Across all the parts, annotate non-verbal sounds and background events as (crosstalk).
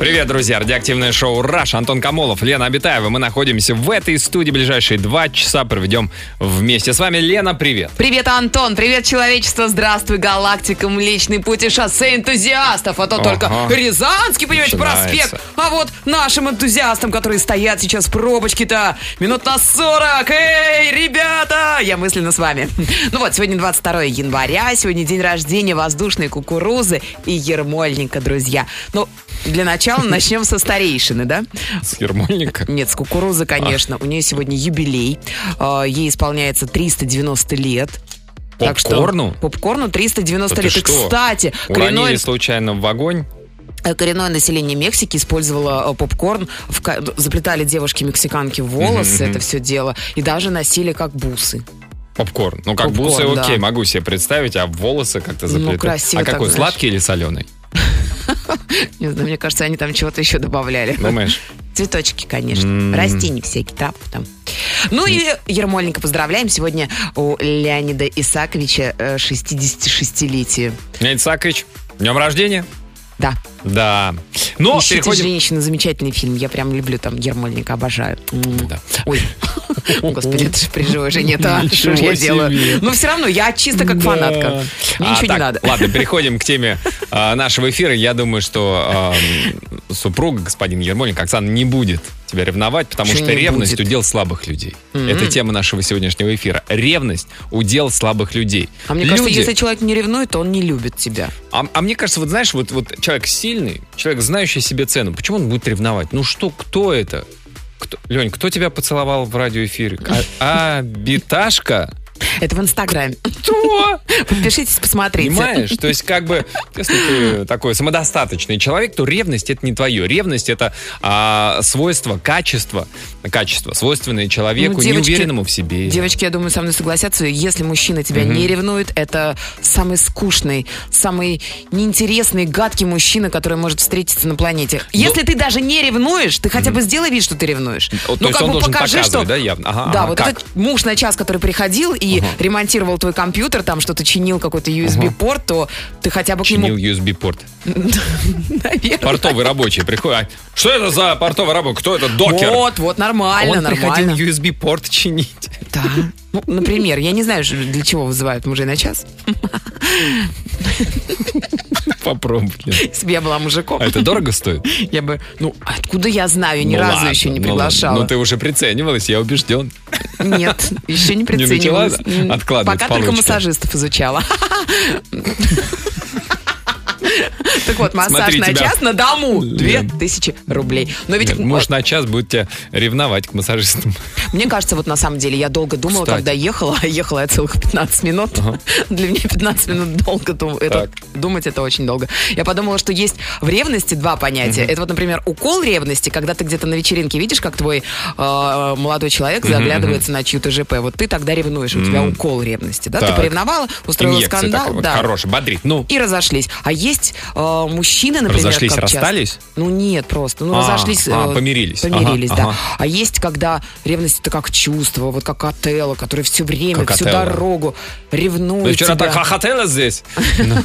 Привет, друзья! Радиоактивное шоу «Раш». Антон Камолов, Лена Абитаева. Мы находимся в этой студии. Ближайшие два часа проведем вместе. С вами Лена, привет! Привет, Антон! Привет, человечество! Здравствуй, галактика! Млечный путь и шоссе энтузиастов! А то Ага. только Рязанский, понимаете, Начинается. проспект! А вот нашим энтузиастам, которые стоят сейчас в пробочке-то минут на 40! Эй, ребята! Я мысленно с вами. (laughs) Ну вот, сегодня 22 января, сегодня день рождения воздушной кукурузы и ермольника, друзья. Ну, для начала начнем со старейшины, да? С Ермольника. Нет, с кукурузы, конечно. У нее сегодня юбилей. А, Ей исполняется 390 лет. Так что Попкорну? попкорну 390 Да ты лет. И, кстати, Уронили случайно в огонь? э, коренное население Мексики использовало э, попкорн, в заплетали девушки-мексиканки волосы, мгм. это все дело, и даже носили как бусы. Попкорн. Ну, как Попкорн, бусы, да. окей, могу себе представить, а волосы как-то Ну, заплетать. красиво а какой, знаешь. сладкий или соленый? (laughs) Не знаю, мне кажется, они там чего-то еще добавляли. Думаешь? (laughs) Цветочки, конечно. Растения всякие, травки там. Ну и Ермольника поздравляем. Сегодня у Леонида Исаковича э, 66-летие. Леонид Исаакович, днем рождения? Да. Да. Ну, Ищите переходим... женщина, замечательный фильм. Я прям люблю там Ермольника, обожаю. Да. Ой, (laughs) господи, это же при живой жене, это что ж я делаю? Но все равно, я чисто как фанатка. Мне А, ничего не надо. Ладно, (laughs) переходим к теме а, нашего эфира. Я думаю, что супруга, господин Ермоленко, Оксана, не будет тебя ревновать, потому что ревность будет? удел слабых людей. Мгм. Это тема нашего сегодняшнего эфира. Ревность удел слабых людей. А мне кажется, если человек не ревнует, то он не любит тебя. а, а мне кажется, вот знаешь, вот, вот человек сильный, человек, знающий себе цену, почему он будет ревновать? Ну что, кто это? Кто, Лень, кто тебя поцеловал в радиоэфире? (laughs) А, Биташка? Это в Инстаграме. Кто? (laughs) Подпишитесь, посмотрите. Понимаешь? То есть, как бы, если ты такой самодостаточный человек, то ревность это не твое. Ревность это а, свойство, качество, качество, свойственное человеку, Ну, девочки- неуверенному в себе. Девочки, я думаю, со мной согласятся. Если мужчина тебя не ревнует, это самый скучный, самый неинтересный, гадкий мужчина, который может встретиться на планете. Если ты даже не ревнуешь, ты хотя бы сделай вид, что ты ревнуешь. О, то есть он должен показывать, да, явно? Ага, да, ага, вот как? этот муж на час, который приходил и ремонтировал твой компьютер, там что-то чинил, какой-то USB-порт, то ты хотя бы к Чинил нему... USB-порт. (laughs) Наверное. Портовый рабочий приходит. а Что это за портовый рабочий? Кто это? Докер? Вот, вот, нормально, Он приходил нормально. USB-порт чинить. Да. Ну, например, я не знаю, для чего вызывают мужей на час. Попробуй. Если бы я была мужиком, А это дорого стоит? я бы... Ну, откуда я знаю? Ни Ну разу ладно, еще не ну приглашала. Ну ты уже приценивалась, я убежден. Нет, еще не начала приценивалась. М, откладывать Пока только массажистов изучала. Так вот, массаж Смотри, на тебя- час на дому. Две Лен. тысячи рублей. Но ведь Нет, Муж на час будет тебя ревновать к массажистам. Мне кажется, вот на самом деле, я долго думала, Кстати. когда ехала, (laughs) ехала я целых 15 минут. (laughs) Для меня 15 минут долго дум- это, думать, это очень долго. Я подумала, что есть в ревности два понятия. Это вот, например, укол ревности, когда ты где-то на вечеринке видишь, как твой э, молодой человек заглядывается на чью-то ЖП. Вот ты тогда ревнуешь, у тебя укол ревности, да? Ты поревновала, устроила Инъекция скандал, такая да. хорошая, бодрит. Ну, И разошлись. А есть э, мужчины, например, Разошлись, как часто- расстались? Ну нет, просто. Ну А, разошлись. а, э, помирились. Помирились, Ага, да. ага. А есть, когда ревность это как чувство, вот как Отелло, который все время, Как всю Отелло. дорогу ревнует Вы вчера тебя. так хохотела здесь. (laughs) Ну.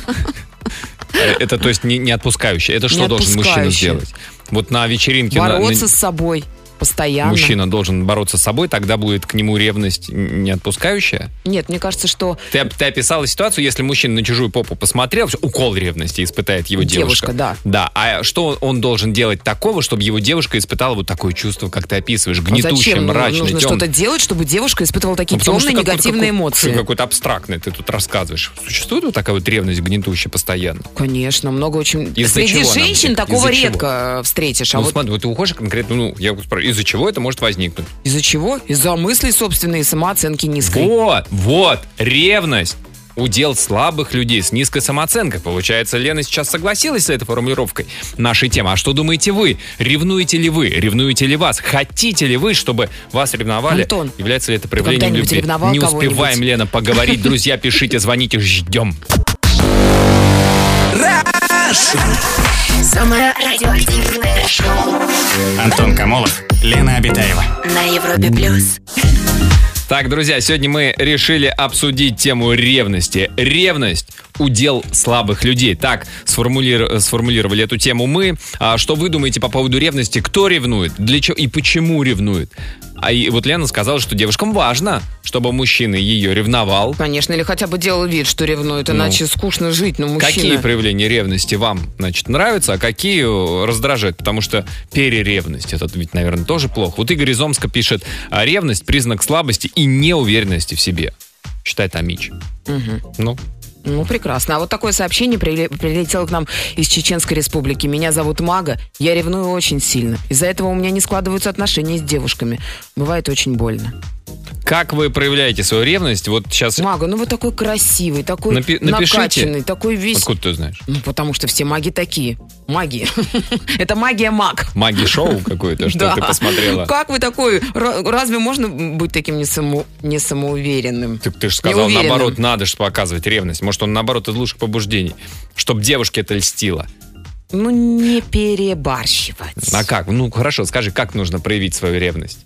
Это, то есть, не, не отпускающее. Это что Не должен мужчина сделать? Вот на вечеринке на- Бороться на- с собой постоянно. мужчина должен бороться с собой, тогда будет к нему ревность не отпускающая. Нет, мне кажется, что Ты, ты описала ситуацию, если мужчина на чужую попу посмотрел, укол ревности испытает его Девушка, девушка. да. Да. А что он должен делать такого, чтобы его девушка испытала вот такое чувство, как ты описываешь, а гнетущее, зачем мрачное, нужно темное? что-то делать, чтобы девушка испытывала такие Ну, темные негативные какой- эмоции? Какой-то абстрактный ты тут рассказываешь. Существует вот такая вот ревность гнетущая постоянно? Конечно, много очень. Из-за Среди женщин возникнет? такого Из-за чего? редко встретишь. А ну, вот смотри, вот ты уходишь конкретно, ну, я спрашиваю, из-за чего это может возникнуть? из-за чего? Из-за мыслей собственной самооценки низкой. Вот, вот, ревность. Удел слабых людей с низкой самооценкой. Получается, Лена сейчас согласилась с этой формулировкой нашей темы. А что думаете вы? Ревнуете ли вы? Ревнуете ли вас? Хотите ли вы, чтобы вас ревновали? Антон, Является ли это проявлением любви? Не успеваем, Лена, поговорить. Друзья, пишите, звоните, ждем. Самое радиоактивное шоу Антон Камолов, Лена Обитаева. на Европе плюс. Так, друзья, сегодня мы решили обсудить тему ревности. Ревность – удел слабых людей. Так сформулир- сформулировали эту тему мы. А что вы думаете по поводу ревности? Кто ревнует? Для чего и почему ревнует? А и вот Лена сказала, что девушкам важно, чтобы мужчина ее ревновал. Конечно, или хотя бы делал вид, что ревнует, Ну. иначе скучно жить, ну, мужчина. Какие проявления ревности вам, значит, нравятся, а какие э, раздражают? Потому что переревность, это ведь, наверное, тоже плохо. Вот Игорь из Омска пишет, а ревность – признак слабости и неуверенности в себе. Считает Амич. Ну, Ну, прекрасно. А вот такое сообщение приле- прилетело к нам из Чеченской Республики. Меня зовут Мага. Я ревную очень сильно. Из-за этого у меня не складываются отношения с девушками. Бывает очень больно. Как вы проявляете свою ревность? Вот сейчас... Мага, ну вы такой красивый, такой Напи- напишите. накачанный, такой весь... Откуда ты знаешь? Ну, потому что все маги такие. Маги. (laughs) Это магия маг. Маги-шоу какое-то, что Да. ты посмотрела? Как вы такой? Ра- Разве можно быть таким не, саму- не самоуверенным? Ты, ты же сказал, наоборот, надо же показывать ревность. Может, он, наоборот, из лучших побуждений. Чтобы девушке это льстило. Ну, не перебарщивать. А как? Ну, хорошо, скажи, как нужно проявить свою ревность?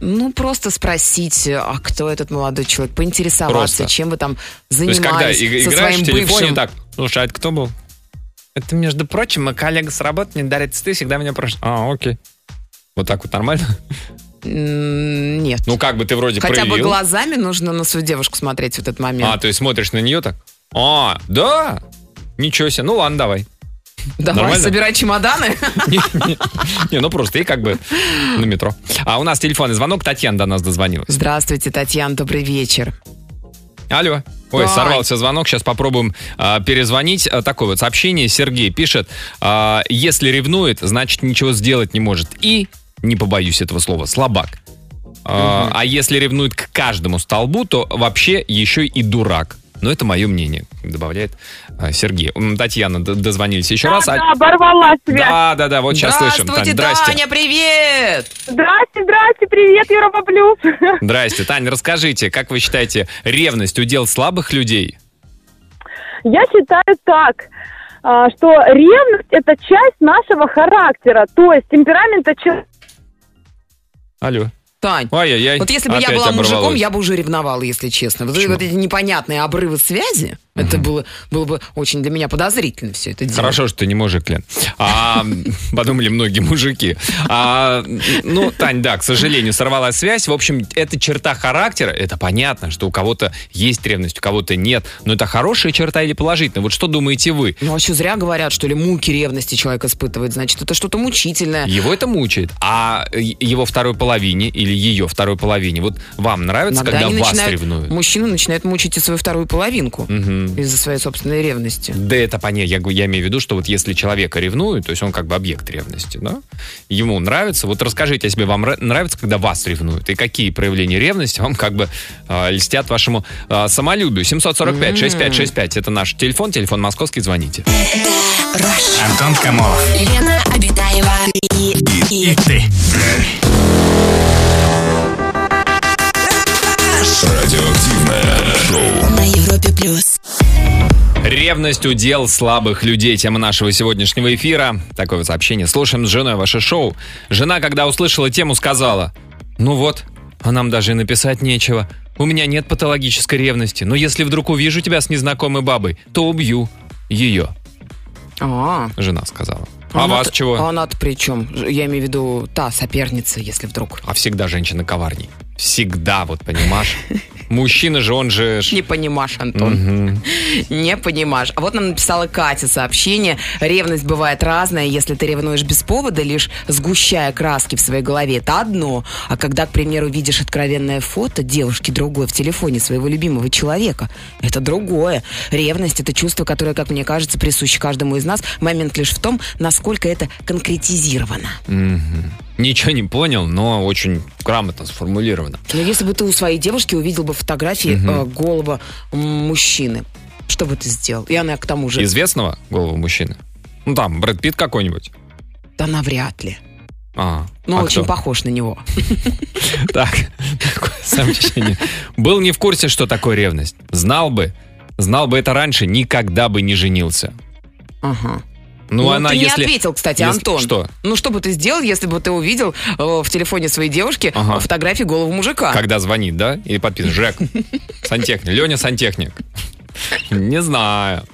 Ну, просто спросить, а кто этот молодой человек, поинтересоваться, Просто. чем вы там То есть, когда занимались со играешь своим в телефоне, бывшим. так, слушай, а это кто был? Это, между прочим, мой коллега с работы мне дарит цветы, всегда меня просит. А, окей. Вот так вот нормально? Нет. Ну, как бы ты вроде Хотя бы проявил. глазами нужно на свою девушку смотреть в этот момент. А, то есть смотришь на нее так? А, да? Ничего себе. Ну, ладно, давай. Давай, нормально? собирай чемоданы. (laughs) Не, не, не, ну просто и как бы на метро. А у нас телефонный звонок. Татьяна до нас дозвонилась. Здравствуйте, Татьяна, добрый вечер. Алло. Ой, Тань. сорвался звонок. Сейчас попробуем а, перезвонить. А, такое вот сообщение. Сергей пишет. а, если ревнует, значит ничего сделать не может. И, не побоюсь этого слова, слабак. А, а если ревнует к каждому столбу, то вообще еще и дурак. Но это мое мнение, добавляет а, Сергей. Татьяна, дозвонились еще раз. А- Да, оборвала связь. Да, да, да, вот сейчас слышим. Здравствуйте, Тань, здрасте. Таня, привет! Здрасте, здрасте, привет, Европа Плюс. (laughs) Здрасте, Таня, расскажите, как вы считаете, ревность удел слабых людей? Я считаю так, а, что ревность – это часть нашего характера, то есть темперамента человека. Алло. Тань, Ай-яй-яй. вот если бы я Опять была мужиком, оборвалось. я бы уже ревновала, если честно. Вот, Почему? вот эти непонятные обрывы связи, это было, было бы очень для меня подозрительно все это дело. Хорошо, что ты не мужик, Лен. А, подумали многие мужики. А, ну, Тань, да, к сожалению, сорвалась связь. В общем, это черта характера. Это понятно, что у кого-то есть ревность, у кого-то нет. Но это хорошая черта или положительная? Вот что думаете вы? Ну, а что зря говорят, что ли, муки ревности человек испытывает, значит, это что-то мучительное. Его это мучает. А его второй половине или ее второй половине, вот вам нравится, Иногда когда вас начинают- ревнуют? Мужчина начинает мучить и свою вторую половинку Мгм. Из-за своей собственной ревности. Да это понятно. Я, я имею в виду, что вот если человека ревнуют, то есть он как бы объект ревности, да? Ему нравится. Вот расскажите о себе, вам ра- нравится, когда вас ревнуют? И какие проявления ревности вам как бы э, льстят вашему э, самолюбию? 745-6565 это наш телефон, телефон московский, звоните. Антон Камолов. Лена Обитаева и, и, И ты. Радиоактивное шоу. на Европе плюс. Ревность удел слабых людей. Тема нашего сегодняшнего эфира. Такое вот сообщение. Слушаем с женой ваше шоу. Жена, когда услышала тему, сказала, ну вот, а нам даже и написать нечего. У меня нет патологической ревности, но если вдруг увижу тебя с незнакомой бабой, то убью ее, А, жена сказала. А она-то- вас чего? А она-то при чем? Я имею в виду та соперница, если вдруг. А всегда женщина коварней. Всегда, вот понимаешь? (laughs) Мужчина же, он же... Не понимаешь, Антон. Мгм. Не понимаешь. А вот нам написала Катя сообщение. Ревность бывает разная. Если ты ревнуешь без повода, лишь сгущая краски в своей голове, это одно. А когда, к примеру, видишь откровенное фото девушки другой в телефоне своего любимого человека, это другое. Ревность – это чувство, которое, как мне кажется, присуще каждому из нас. Момент лишь в том, насколько это конкретизировано. Мгм. Ничего не понял, но очень грамотно сформулировано. Но если бы ты у своей девушки увидел бы фотографии э, голого мужчины, что бы ты сделал? И она к тому же... Известного голову мужчины? Ну там, Брэд Питт какой-нибудь. Да навряд ли. А, Но а очень кто? похож на него. (laughs) Так, такое сообщение. Был не в курсе, что такое ревность. Знал бы, знал бы это раньше, никогда бы не женился. Ага. Ну, Ну, она ты если... не ответил, кстати, если- Антон. Что? Ну, что бы ты сделал, если бы ты увидел э, в телефоне своей девушки Ага. э, фотографии голого мужика? Когда звонит, да? И подписан. Жек. Сантехник. Леня Сантехник. Не знаю.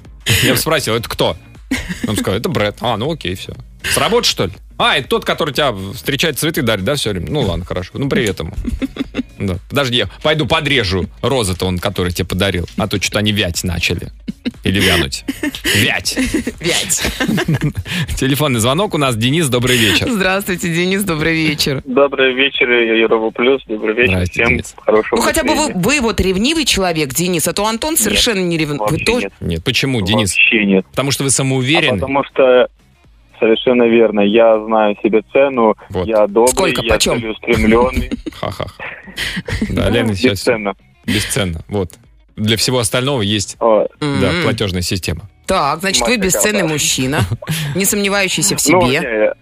Я бы спросил, это кто? Он сказал, это Брэд. А, ну окей, все. С работы, что ли? А, это тот, который тебя встречает, цветы дарит, да, все время? Ну ладно, хорошо. Ну, привет ему. Да. Подожди, я пойду подрежу розы-то он, который тебе подарил. А то что-то они вять начали. Или вянуть. Вять. Вять. Телефонный звонок у нас. Денис, добрый вечер. Здравствуйте, Денис, добрый вечер. Добрый вечер, Европа Плюс. Добрый вечер Здрасте, всем. Денис. Хорошего Ну, хотя бы вы, вы вот ревнивый человек, Денис, а то Антон совершенно не ревнивый. Вы тоже... нет. Нет, почему, Денис? Вообще нет. Потому что вы А самоуверенный. потому что совершенно верно. Я знаю себе цену. Вот. Я добрый, Сколько, я почем? целеустремленный. (laughs) Ха-ха-ха. Да, Лена сейчас Бесценно. бесценно. Вот. Для всего остального есть да, платежная система. Так, значит, вы бесценный мужчина, не сомневающийся в Ну, себе.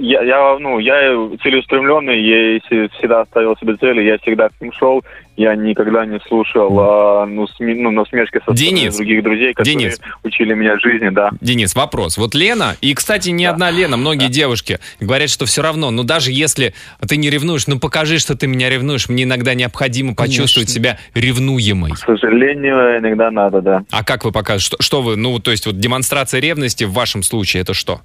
Я, я, ну, я целеустремленный, я всегда ставил себе цели, я всегда к ним шел, я никогда не слушал а, ну, сми- ну, насмешки со стороны Денис, других друзей, которые Денис. учили меня жизни, да. Денис, вопрос. Вот Лена, и, кстати, не одна Лена, многие девушки говорят, что все равно, ну даже если ты не ревнуешь, ну покажи, что ты меня ревнуешь. Мне иногда необходимо почувствовать себя ревнуемой. К сожалению, иногда надо, да. А как вы покажете? Что, что вы, ну, то есть вот демонстрация ревности в вашем случае, это что?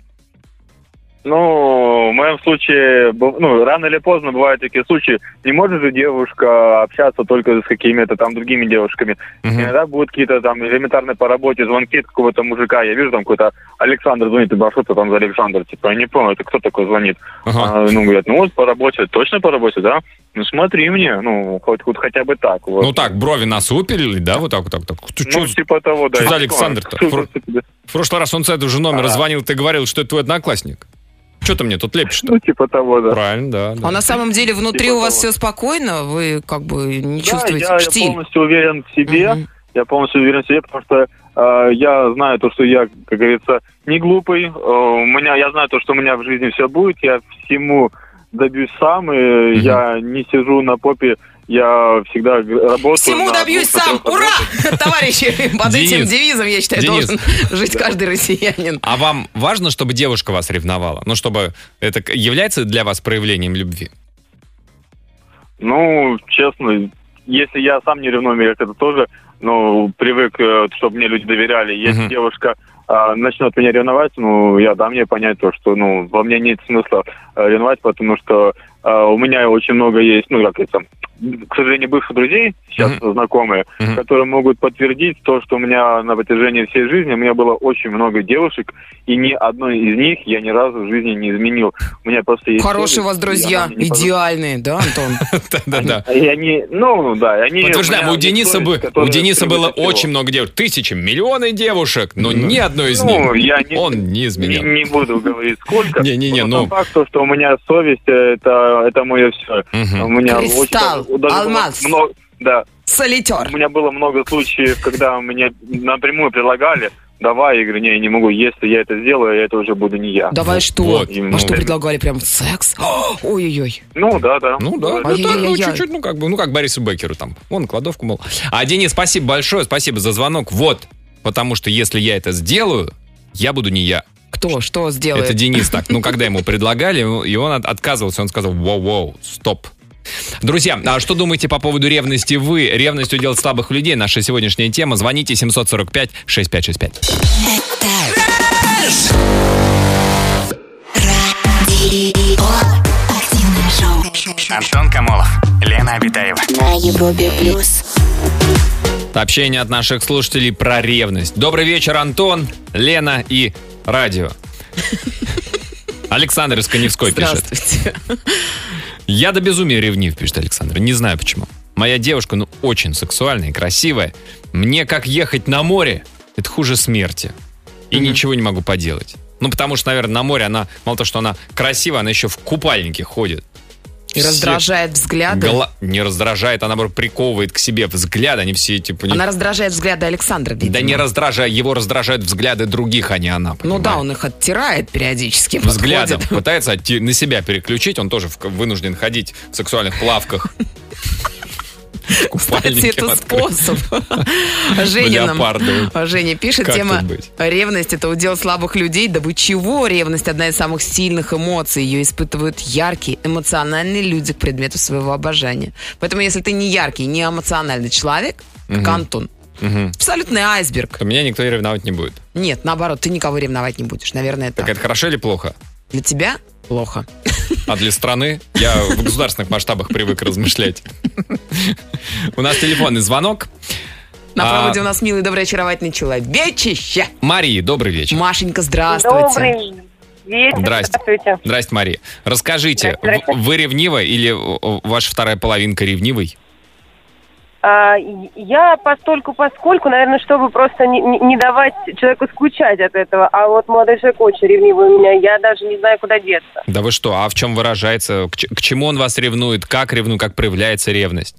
Ну, в моем случае, ну, рано или поздно бывают такие случаи. Не может же девушка общаться только с какими-то там другими девушками. Мгм. Иногда будут какие-то там элементарные по работе звонки от какого-то мужика. Я вижу там какой-то Александр звонит, и что это там за Александр? Типа, я не понял, это кто такой звонит? Ага. А, ну, говорят, ну вот по работе, точно по работе, да? Ну, смотри мне, ну, хоть, хоть хотя бы так. Вот. Ну так, брови насупили, да, вот так, вот так, так. Ты Ну, чё- типа того, да. что за Александр-то? В прошлый раз он с этого же номера А. звонил, ты говорил, что это твой одноклассник. Что ты мне тут лепишь-то? Ну, типа того, да. Правильно, да. да. А на самом деле внутри Типа у вас того. все спокойно? Вы как бы не Да, чувствуете я, я штиль? полностью уверен в себе. Мгм. Я полностью уверен в себе, потому что э, я знаю то, что я, как говорится, не глупый. Э, у меня, я знаю то, что у меня в жизни все будет. Я всему добьюсь сам. И Я не сижу на попе. Я всегда работаю. Всему добьюсь сам! Ура! Товарищи, под Денис, этим девизом, я считаю, Денис. должен жить каждый россиянин. А вам важно, чтобы девушка вас ревновала? Ну, чтобы это является для вас проявлением любви? Ну, честно, если я сам не ревную, я это тоже, ну, привык, э, чтобы мне люди доверяли. Если Мгм. девушка а, начнет меня ревновать, ну, я дам ей понять то, что, ну, во мне нет смысла э, ревновать, потому что э, у меня очень много есть, ну, как это, к сожалению, бывших друзей, сейчас знакомые, Мгм. которые могут подтвердить то, что у меня на протяжении всей жизни, у меня было очень много девушек, и ни одной из них я ни разу в жизни не изменил. У меня просто есть... Хорошие у вас друзья, идеальные, да, Антон? (laughs) Да-да-да. И они, ну, да, они... Подтверждаем, у Дениса, бы, у Дениса было очень много девушек. Тысячи, миллионы девушек, но ни одной из Ну, них он не изменял. не буду говорить сколько. (laughs) Не-не-не, но ну- факт, то, что у меня совесть, это, это мое все. У меня очень, даже алмаз. много- да, Солитер. у меня было много случаев, когда мне напрямую предлагали, давай, я говорю, не, я не могу, если я это сделаю, это уже буду не я. Давай что? вот, а что предлагали? Прям секс? (gasps) Ой-ой-ой. Ну, да, да. Ну да, Да, это, ну, Ай-яй-яй-яй. чуть-чуть, ну как бы, ну как Борису Бекеру там, вон кладовку, мол. А, Денис, спасибо большое, спасибо за звонок. Вот, потому что если я это сделаю, я буду не я. Кто? Что сделает? Это Денис так. Ну, когда ему предлагали, и он от- отказывался, он сказал, воу-воу, стоп. Друзья, а что думаете по поводу ревности вы? Ревность удел слабых людей. Наша сегодняшняя тема. Звоните 745-6565. Радио. Активное шоу. Антон Камолов, Лена Обитаева. На Европе плюс. Сообщение от наших слушателей про ревность. Добрый вечер, Антон, Лена и радио. Александр из Коневской пишет. Здравствуйте. Я до безумия ревнив, пишет Александр. Не знаю почему. Моя девушка, ну, очень сексуальная и красивая. Мне как ехать на море, это хуже смерти. И ничего не могу поделать. Ну, потому что, наверное, на море она, мало того, что она красивая, она еще в купальнике ходит. И Все раздражает взгляды. гола- Не раздражает, она, наоборот, приковывает к себе взгляд. Они все, типа... не- Она раздражает взгляды Александра, видимо. Да не раздражает, его раздражают взгляды других, а не она. Ну да, понимаешь? он их оттирает периодически. взглядом подходит. пытается на себя переключить, он тоже вынужден ходить в сексуальных плавках. (laughs) (laughs) Кстати, это способ. (laughs) Женя нам-. Женя пишет, Как тема ревность это удел слабых людей. Да вы чего? Ревность одна из самых сильных эмоций. Ее испытывают яркие, эмоциональные люди к предмету своего обожания. Поэтому, если ты не яркий, не эмоциональный человек, как Антон, абсолютный айсберг. То меня никто и ревновать не будет. Нет, наоборот, ты никого ревновать не будешь. Наверное, это Так это хорошо или плохо? для тебя плохо. А для страны я в государственных масштабах привык размышлять. У нас телефонный звонок. На А- проводе у нас милый, добрый, очаровательный человечище. Марии, добрый вечер. Машенька, здравствуйте. Добрый вечер. Здрасте. Здравствуйте. Здрасте, Мария. Расскажите, Здрасте, здрасте. в- вы ревнива или ваша вторая половинка ревнивый? А, я постольку, поскольку, наверное, чтобы просто не, не- давать человеку скучать от этого, а вот молодой человек очень ревнивый у меня, я даже не знаю, куда деться. Да вы что, а в чем выражается? К, к чему он вас ревнует? Как ревнует? Как проявляется ревность?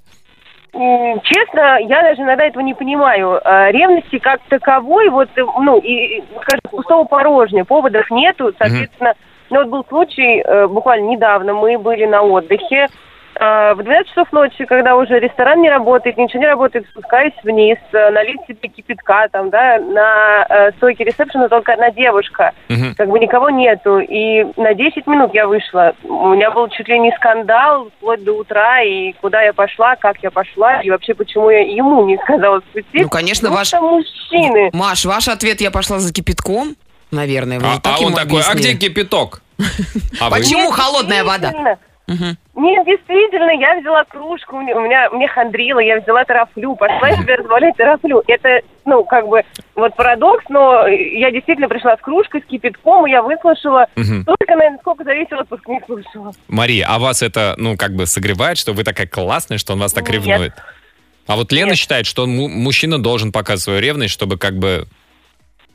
Честно, я даже иногда этого не понимаю. А, Ревности как таковой, вот, ну, и, скажем, пустого порожня, поводов нету, соответственно, ну, вот был случай, э, буквально недавно, мы были на отдыхе, В 12 часов ночи, когда уже ресторан не работает, ничего не работает, спускаюсь вниз, э, налить себе кипятка, там, да, на э, стойке ресепшена только одна девушка, Мгм. как бы никого нету, и на 10 минут я вышла. У меня был чуть ли не скандал вплоть до утра, и куда я пошла, как я пошла, и вообще почему я ему не сказала спуститься. Ну, конечно, ваш- мужчины. Маш, ваш ответ «я пошла за кипятком», наверное, вы А, так а он такой, а объяснили. где кипяток? (laughs) А? Почему холодная вода? Нет, действительно, я взяла кружку, у меня, мне хандрило, я взяла тарафлю, пошла себе разбавлять тарафлю. Это, ну, как бы, вот парадокс, но я действительно пришла с кружкой, с кипятком, и я выслушала Мгм. только, наверное, сколько за весь отпуск не слушала. Мария, а вас это, ну, как бы согревает, что вы такая классная, что он вас так Нет. ревнует? А вот Лена Нет. считает, что му- мужчина должен показывать свою ревность, чтобы как бы...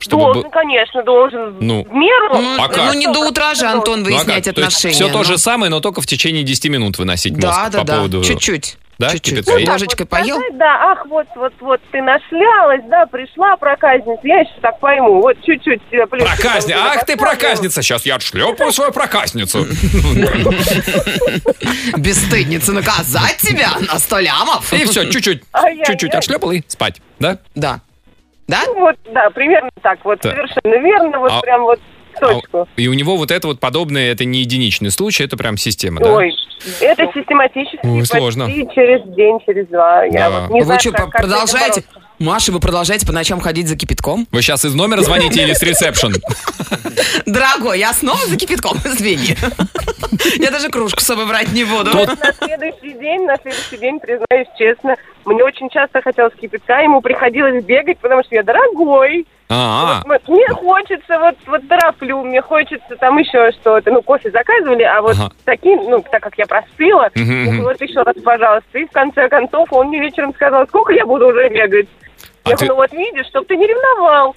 Чтобы должен, был- конечно, должен. Ну. В меру. Ну, А как? ну, не до утра же, Антон, Ну, а выяснять То есть отношения. Все то ну. же самое, но только в течение 10 минут выносить мозг Да, да, по да. поводу... Чуть-чуть. Да, Чуть-чуть. Ну, есть? ложечкой поел? Сказать, да, ах, вот, вот, вот, ты нашлялась, да, пришла проказница, я еще так пойму, вот чуть-чуть Проказница! Ах ты проказница! Сейчас я отшлепаю свою проказницу. Бесстыдница наказать тебя на сто лямов. И все, чуть-чуть, чуть-чуть отшлепал и спать. Да? Да. Да? Ну, Вот, да, примерно так, вот, Да. совершенно верно, вот А- прям вот в точку. А И у него вот это вот подобное, это не единичный случай, это прям система, да? Ой, это систематически Ой, сложно. через день, через два. Я Да. вот не Вы знаю, что, как- как продолжаете? бороться. Маша, вы продолжаете по ночам ходить за кипятком? Вы сейчас из номера звоните или с ресепшн? Дорогой, я снова за кипятком, (laughs) извини. Я даже кружку с собой брать не буду. На следующий день, на следующий день, признаюсь честно, мне очень часто хотелось кипятка, ему приходилось бегать, потому что я дорогой. А, Вот мне хочется, вот, вот тороплю, мне хочется там еще что-то. Ну, кофе заказывали, а вот Ага. такие, ну, так как я мгм. вот еще раз, пожалуйста. И в конце концов он мне вечером сказал, сколько я буду уже бегать. А я ты- говорю, вот видишь, чтобы ты не ревновал.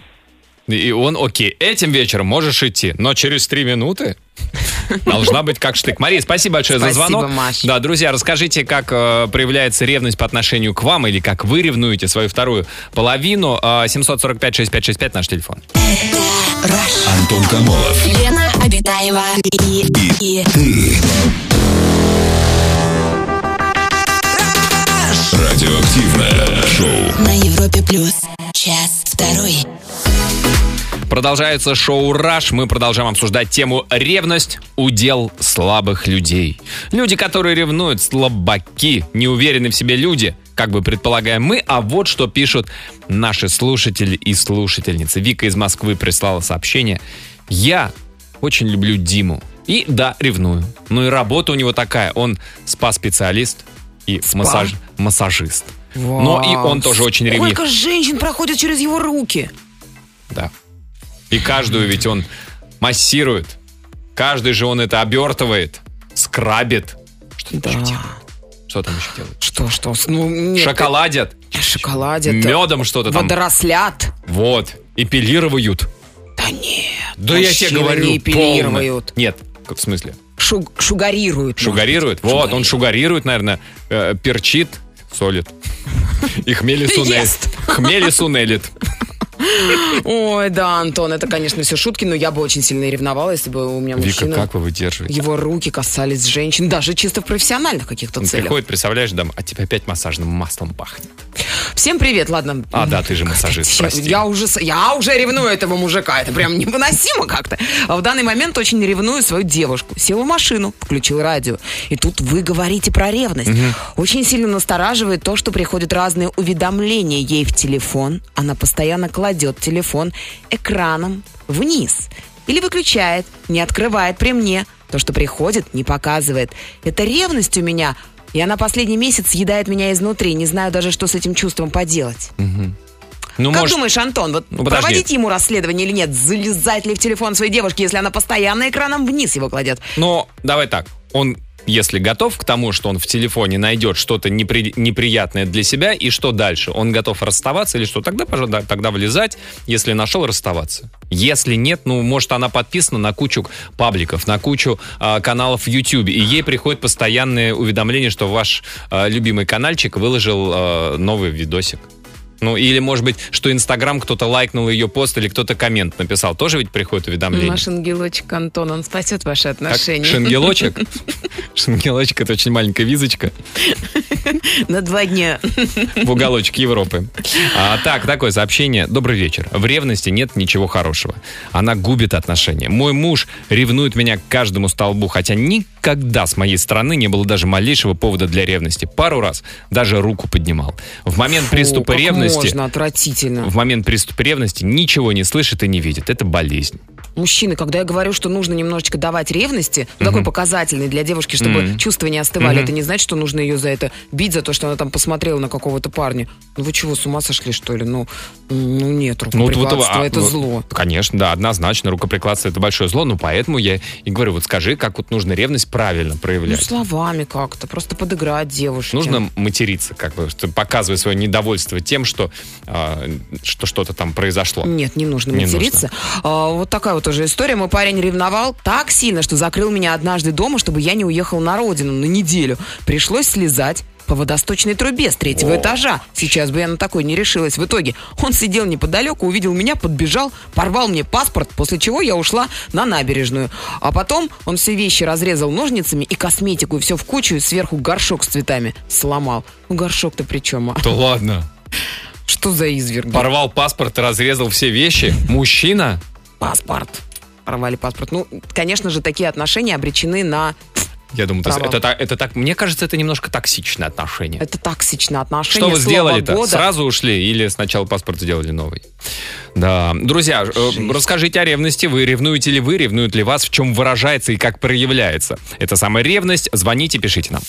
и он, окей, этим вечером можешь идти, но через три минуты должна быть как штык. Мария, спасибо большое за Спасибо, звонок. Маш. Да, друзья, расскажите, как э, проявляется ревность по отношению к вам или как вы ревнуете свою вторую половину. Э, 745-6565 наш телефон. Антон Камолов. Лена Обитаева и, и, Радиоактивное шоу. на Европе плюс. Час второй. Продолжается шоу «Раш». Мы продолжаем обсуждать тему «Ревность. Удел слабых людей». Люди, которые ревнуют, слабаки, неуверенные в себе люди, как бы предполагаем мы. А вот что пишут наши слушатели и слушательницы. Вика из Москвы прислала сообщение. «Я очень люблю Диму. И да, ревную. Ну и работа у него такая. Он спа-специалист и массаж- массажист. Но и он тоже очень ревнив. Сколько женщин проходит через его руки? Да. И каждую ведь он массирует. Каждый же он это обертывает, скрабит. Что Да. еще делает? Что там еще делает? Что, что? Ну, нет, Шоколадят, э, Шоколадят. медом что-то там. Водорослят. Вот. Эпилируют. Да нет. Да я тебе говорю, не эпилируют. полно. Нет, в смысле? Шуг- может Шугарирует? быть. Вот, он шугарирует, наверное, э, перчит, солит. И хмели сунелит. Хмели сунелит. (laughs) Ой, да, Антон, это, конечно, все шутки, но я бы очень сильно ревновала, если бы у меня Вика, мужчина... как вы выдерживаете? Его руки касались женщин, даже чисто в профессиональных каких-то целях. приходит, представляешь, дом, а тебе опять массажным маслом пахнет. Всем привет, ладно. А, да, ты же массажист, прости. Я уже, я уже ревную этого мужика, это прям невыносимо как-то. А в данный момент очень ревную свою девушку. Села в машину, включил радио. И тут вы говорите про ревность. Очень сильно настораживает то, что приходят разные уведомления ей в телефон. Она постоянно кладет телефон экраном вниз. Или выключает, не открывает при мне. То, что приходит, не показывает. Это ревность у меня. И она последний месяц съедает меня изнутри. Не знаю даже, что с этим чувством поделать. Ну, Как может, думаешь, Антон, вот Ну, подожди. проводить ему расследование или нет? Залезать ли в телефон своей девушки, если она постоянно экраном вниз его кладет? Но давай так, он если готов к тому, что он в телефоне найдет что-то непри- неприятное для себя, и что дальше? Он готов расставаться или что? Тогда, пожалуйста, тогда влезать, если нашел, расставаться. Если нет, ну, может, она подписана на кучу пабликов, на кучу а, каналов в YouTube, и ей приходит постоянное уведомление, что ваш а, любимый канальчик выложил а, новый видосик. Ну, или, может быть, что Инстаграм кто-то лайкнул ее пост, или кто-то коммент написал. Тоже ведь приходит уведомление. Наш ангелочек Антон, он спасет ваши Как отношения. шангелочек. (laughs) Шангелочек это очень маленькая визочка На два дня. в уголочек Европы. А, так, такое сообщение. Добрый вечер. В ревности нет ничего хорошего. Она губит отношения. Мой муж ревнует меня к каждому столбу, хотя никогда с моей стороны не было даже малейшего повода для ревности. Пару раз даже руку поднимал. В момент приступа Фу, как ревности... можно, отвратительно. В момент приступа ревности ничего не слышит и не видит. Это болезнь. Мужчины, когда я говорю, что нужно немножечко давать ревности, ну, такой показательный для девушки, чтобы чувства не остывали, это не значит, что нужно ее за это бить, за то, что она там посмотрела на какого-то парня. Ну вы чего, с ума сошли, что ли? Ну, ну нет, Ну, вот- рукоприкладство, а, это ну, зло. Конечно, да, однозначно. Рукоприкладство это большое зло, но поэтому я и говорю, вот скажи, как вот нужно ревность правильно Ну, проявлять. словами как-то, просто подыграть девушке. Нужно материться, как бы, показывая свое недовольство тем, что, а, что что-то там произошло. Нет, не нужно Не материться. А, вот такая вот тоже история. Мой парень ревновал так сильно, что закрыл меня однажды дома, чтобы я не уехал на родину на неделю. Пришлось слезать по водосточной трубе с третьего этажа. Сейчас бы я на такой не решилась. В итоге он сидел неподалеку, увидел меня, подбежал, порвал мне паспорт, после чего я ушла на набережную. А потом он все вещи разрезал ножницами и косметику, и все в кучу, и сверху горшок с цветами сломал. Ну горшок-то при чем? а? Да ладно. Что за изверг? Порвал паспорт, разрезал все вещи. Мужчина? Паспорт. Порвали паспорт. Ну, конечно же, такие отношения обречены на... Я думаю, это, это, так- это так, мне кажется, это немножко токсичное отношение. Это токсичное отношение. Что вы сделали-то? Сразу ушли или сначала паспорт сделали новый? Да. Друзья, э, расскажите о ревности. Вы ревнуете ли вы? Ревнуют ли вас? В чем выражается и как проявляется? Это самая ревность. Звоните, пишите нам.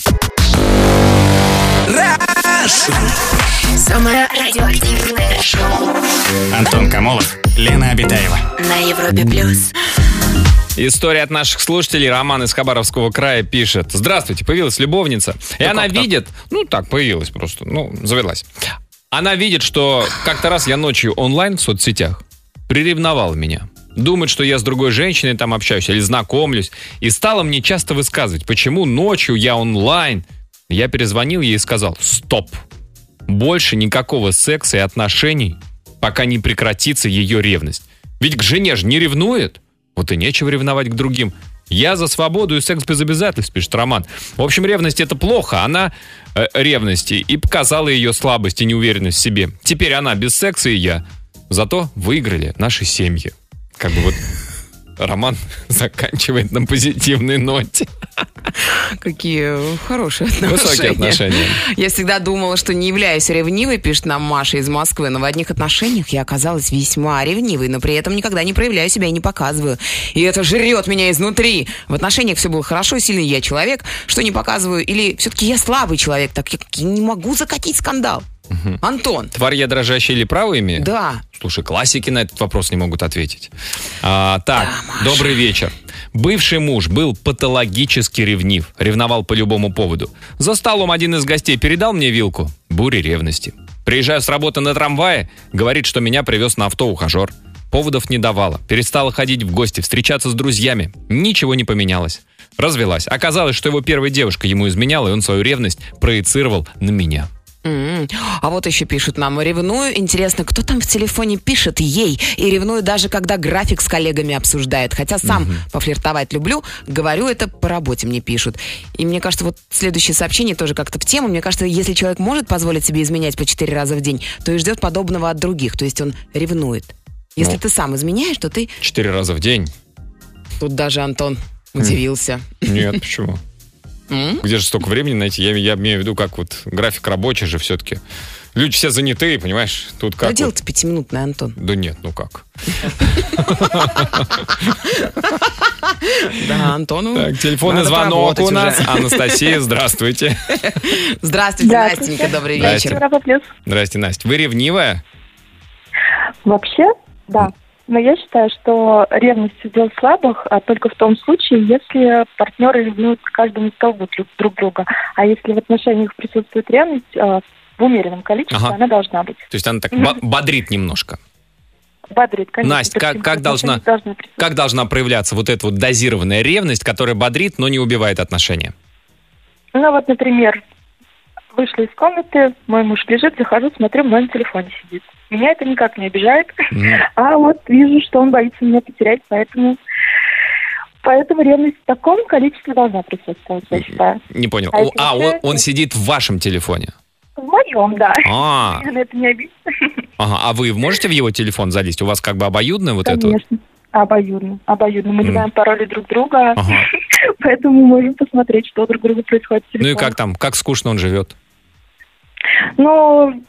Самое радиоактивное шоу Антон Камолов, Лена Обитаева. на Европе плюс. История от наших слушателей. Роман из Хабаровского края пишет. Здравствуйте, появилась любовница. И Да она как так? видит... Ну, так, появилась просто. Ну, завелась. Она видит, что как-то раз я ночью онлайн в соцсетях приревновал меня. Думает, что я с другой женщиной там общаюсь или знакомлюсь. И стала мне часто высказывать, почему ночью я онлайн. Я перезвонил ей и сказал, стоп. Больше никакого секса и отношений, пока не прекратится ее ревность. Ведь к жене же не ревнует. Вот и нечего ревновать к другим. Я за свободу и секс без обязательств, пишет Роман. В общем, ревность это плохо. Она э, ревности и показала ее слабость и неуверенность в себе. Теперь она без секса и я. Зато выиграли наши семьи. Как бы вот роман (laughs) заканчивает на позитивной ноте. Какие хорошие отношения. Высокие отношения. Я всегда думала, что не являюсь ревнивой, пишет нам Маша из Москвы, но в одних отношениях я оказалась весьма ревнивой, но при этом никогда не проявляю себя и не показываю. И это жрет меня изнутри. В отношениях все было хорошо, сильный я человек, что не показываю, или все-таки я слабый человек, так я не могу закатить скандал. Антон, Тварь я дрожащая или право имею? да, Слушай, классики на этот вопрос не могут ответить. А, так, добрый вечер. Бывший муж был патологически ревнив, ревновал по любому поводу. За столом один из гостей передал мне вилку. Буря ревности. Приезжаю с работы на трамвае, говорит, что меня привез на авто ухажер. Поводов не давала, перестала ходить в гости, встречаться с друзьями. Ничего не поменялось. Развелась. Оказалось, что его первая девушка ему изменяла, и он свою ревность проецировал на меня. М. А вот еще пишут нам, ревную, интересно, кто там в телефоне пишет ей, и ревную даже, когда график с коллегами обсуждает, хотя сам пофлиртовать люблю, говорю, это по работе мне пишут. И мне кажется, вот следующее сообщение тоже как-то в тему, мне кажется, если человек может позволить себе изменять по четыре раза в день, то и ждет подобного от других, то есть он ревнует. Если Ну. ты сам изменяешь, то ты... Четыре раза в день? Тут даже Антон удивился. Нет, почему? М? Где же столько времени найти? Я, я имею в виду, как вот график рабочий же все-таки. Люди все занятые, понимаешь? Тут как вот- дело-то пятиминутный, Антон. Да нет, ну как? Да, Антону Так, телефонный звонок у нас. Анастасия, здравствуйте. Здравствуйте. Настенька, добрый вечер. Здрасте, Настя. Вы ревнивая? Вообще, да. Но я считаю, что ревность удел слабых а только в том случае, если партнеры ревнуют к каждому столбу друг, друг друга. А если в отношениях присутствует ревность а, в умеренном количестве, Ага. она должна быть. То есть она так бодрит немножко. Бодрит, конечно. Настя, как- как должна- присутствовать. Как должна проявляться вот эта вот дозированная ревность, которая бодрит, но не убивает отношения? Ну вот, например, вышла из комнаты, мой муж лежит, захожу, смотрю, мой на телефоне сидит. Меня это никак не обижает, Мгм. (laughs) а вот вижу, что он боится меня потерять, поэтому... Поэтому ревность в таком количестве должна присутствовать, я считаю. Не понял. А А, он, он сидит в вашем телефоне. В моем, да. А, (laughs) это не обидит. (laughs) ага. а вы можете в его телефон залезть? У вас как бы обоюдное вот это вот? Конечно. Обоюдно, обоюдно. Мы М. знаем пароли друг друга, Ага. поэтому можем посмотреть, что друг другу происходит в Ну и как там? Как скучно он живет? Ну,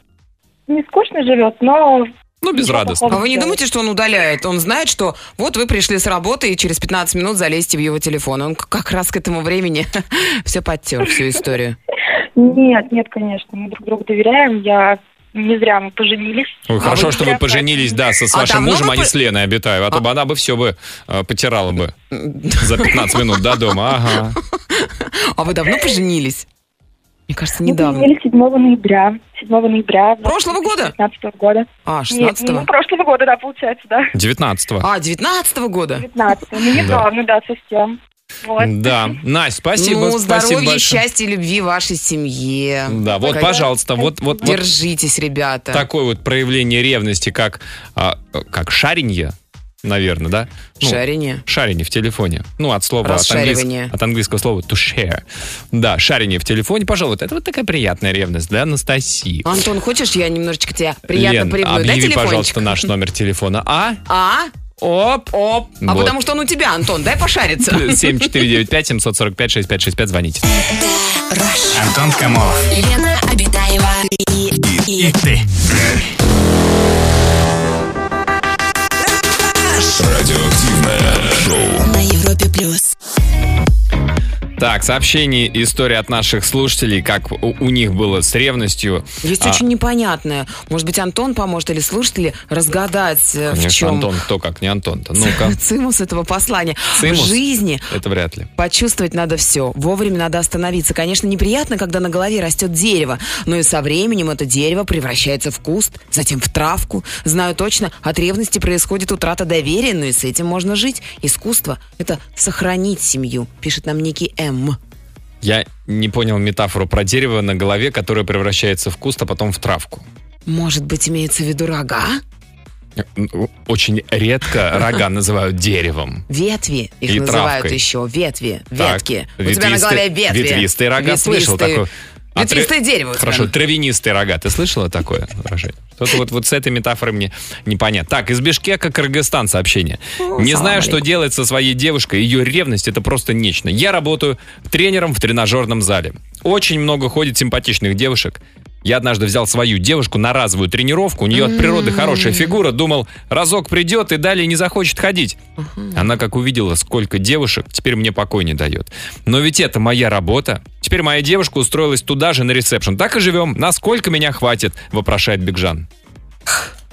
не скучно живет, но... Ну, безрадостно. А вы не думаете, что он удаляет? Он знает, что вот вы пришли с работы и через 15 минут залезете в его телефон. Он как раз к этому времени (laughs) все подтер, всю историю. Нет, нет, конечно, мы друг другу доверяем. Я не зря мы поженились. Ой, А хорошо, вы что вы поженились, да, со, с А вашим мужем, а не по- с Леной Обитаевой, а то бы она бы все бы э, потирала бы (laughs) за 15 минут до дома. Ага. А вы давно поженились? Мне кажется, Мы недавно. поженились 7 ноября. 7 ноября. Прошлого года? 2015 года. А, Нет, 16-го? ну, прошлого года, да, получается, да. 19-го. А, 19 года? 19 Ну, недавно, да, совсем. Вот. Да. Настя, спасибо. ну, спасибо здоровья, большое. счастья, любви вашей семье. Да, вот, Как- пожалуйста, вот, вот, вот Держитесь, ребята. такое вот проявление ревности, как, а, как шаренье, наверное, да? Ну, Шарение. Шарение в телефоне. Ну, от слова, от, Расшаривание. английс- от английского слова to share. Да, шарение в телефоне, пожалуй, это вот такая приятная ревность для Анастасии. Антон, хочешь, я немножечко тебя приятно Лен, прибью? Дай объяви, телефончик. пожалуйста, наш номер телефона. А? А? Оп! Оп. А Вот. потому что он у тебя, Антон, дай пошариться. 7495 745 6565 звоните. Антон Камолов. Лена Обитаева и, И ты. Радиоактивное шоу. на Европе плюс. Так, сообщение, история от наших слушателей, как у, у них было с ревностью. Есть А, очень непонятное. Может быть, Антон поможет или слушатели разгадать, э, в Конечно, чем Антон, кто как не Антон-то. (laughs) Ну-ка, цимус этого послания. Цимус? В жизни это вряд ли. Почувствовать надо все. Вовремя надо остановиться. Конечно, неприятно, когда на голове растет дерево, но и со временем это дерево превращается в куст, затем в травку. Знаю точно, от ревности происходит утрата доверия, но и с этим можно жить. Искусство — это сохранить семью, пишет нам некий М. Я не понял метафору про дерево на голове, которое превращается в куст, а потом в травку. Может быть, имеется в виду рога? Очень редко рога (laughs) называют деревом. Ветви их И называют травкой. еще. Ветви, Так, ветки. У тебя на голове ветви. Ветвистые рога слышал Ветвистые- такое. А Ветвистое дерево. у тебя Хорошо, на- травянистые рога. Ты слышала такое выражение? Что-то вот, вот с этой метафорой мне непонятно. Так, из Бишкека, Кыргызстан сообщение. О, Не знаю, что делать со своей девушкой. Ее ревность это просто нечто. Я работаю тренером в тренажерном зале. Очень много ходит симпатичных девушек. Я однажды взял свою девушку на разовую тренировку. У нее от природы хорошая фигура. Думал, разок придет и далее не захочет ходить. Она как увидела, сколько девушек, теперь мне покой не дает. Но ведь это моя работа. Теперь моя девушка устроилась туда же на ресепшн. Так и живем. Насколько меня хватит? Вопрошает Бигжан.